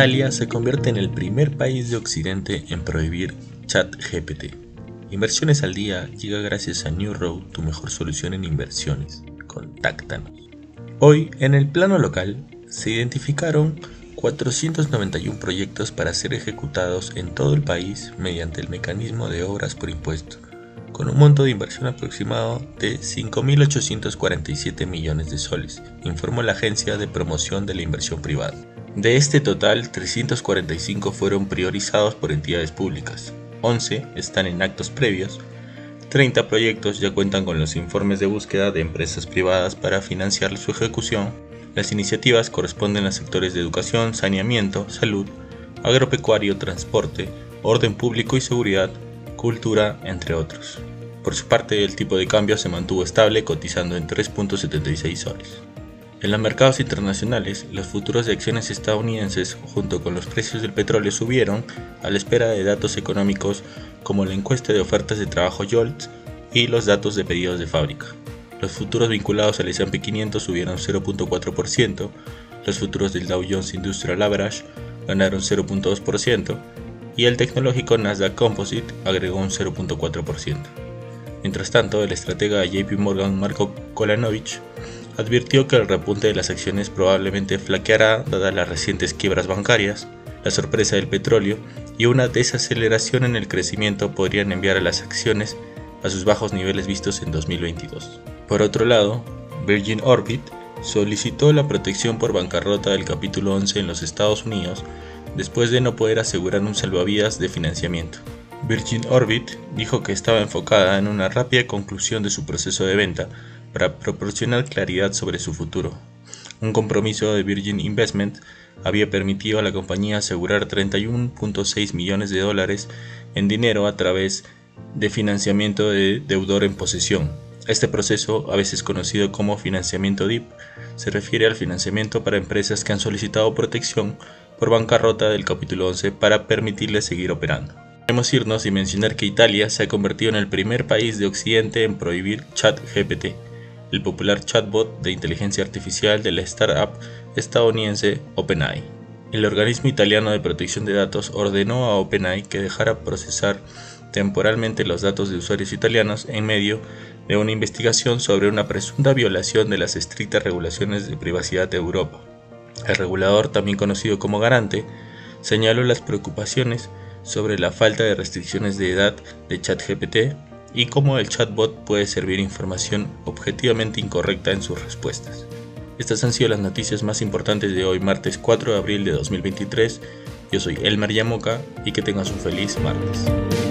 Italia se convierte en el primer país de Occidente en prohibir ChatGPT. Inversiones al día llega gracias a New Road, tu mejor solución en inversiones. Contáctanos. Hoy, en el plano local, se identificaron 491 proyectos para ser ejecutados en todo el país mediante el mecanismo de obras por impuesto, con un monto de inversión aproximado de 5.847 millones de soles, informó la Agencia de Promoción de la Inversión Privada. De este total, 345 fueron priorizados por entidades públicas, 11 están en actos previos, 30 proyectos ya cuentan con los informes de búsqueda de empresas privadas para financiar su ejecución las iniciativas corresponden a sectores de educación, saneamiento, salud, agropecuario, transporte, orden público y seguridad, cultura, entre otros. Por su parte, el tipo de cambio se mantuvo estable cotizando en 3.76 soles. En los mercados internacionales, los futuros de acciones estadounidenses junto con los precios del petróleo subieron a la espera de datos económicos como la encuesta de ofertas de trabajo JOLTS y los datos de pedidos de fábrica. Los futuros vinculados al S&P 500 subieron 0.4%, los futuros del Dow Jones Industrial Average ganaron 0.2% y el tecnológico Nasdaq Composite agregó un 0.4%. Mientras tanto, el estratega JP Morgan Marco Kolanovich advirtió que el repunte de las acciones probablemente flaqueará dadas las recientes quiebras bancarias, la sorpresa del petróleo y una desaceleración en el crecimiento podrían enviar a las acciones a sus bajos niveles vistos en 2022. Por otro lado, Virgin Orbit solicitó la protección por bancarrota del capítulo 11 en los Estados Unidos después de no poder asegurar un salvavidas de financiamiento. Virgin Orbit dijo que estaba enfocada en una rápida conclusión de su proceso de venta para proporcionar claridad sobre su futuro. Un compromiso de Virgin Investment había permitido a la compañía asegurar 31.6 millones de dólares en dinero a través de financiamiento de deudor en posesión, este proceso, a veces conocido como financiamiento DIP, se refiere al financiamiento para empresas que han solicitado protección por bancarrota del capítulo 11 para permitirles seguir operando. Podemos irnos y mencionar que Italia se ha convertido en el primer país de Occidente en prohibir ChatGPT, el popular chatbot de inteligencia artificial de la startup estadounidense OpenAI. El organismo italiano de protección de datos ordenó a OpenAI que dejara procesar temporalmente los datos de usuarios italianos en medio de una investigación sobre una presunta violación de las estrictas regulaciones de privacidad de Europa. El regulador, también conocido como garante, señaló las preocupaciones sobre la falta de restricciones de edad de ChatGPT y cómo el chatbot puede servir información objetivamente incorrecta en sus respuestas. Estas han sido las noticias más importantes de hoy, martes 4 de abril de 2023. Yo soy Elmer Yamoca y que tengas un feliz martes.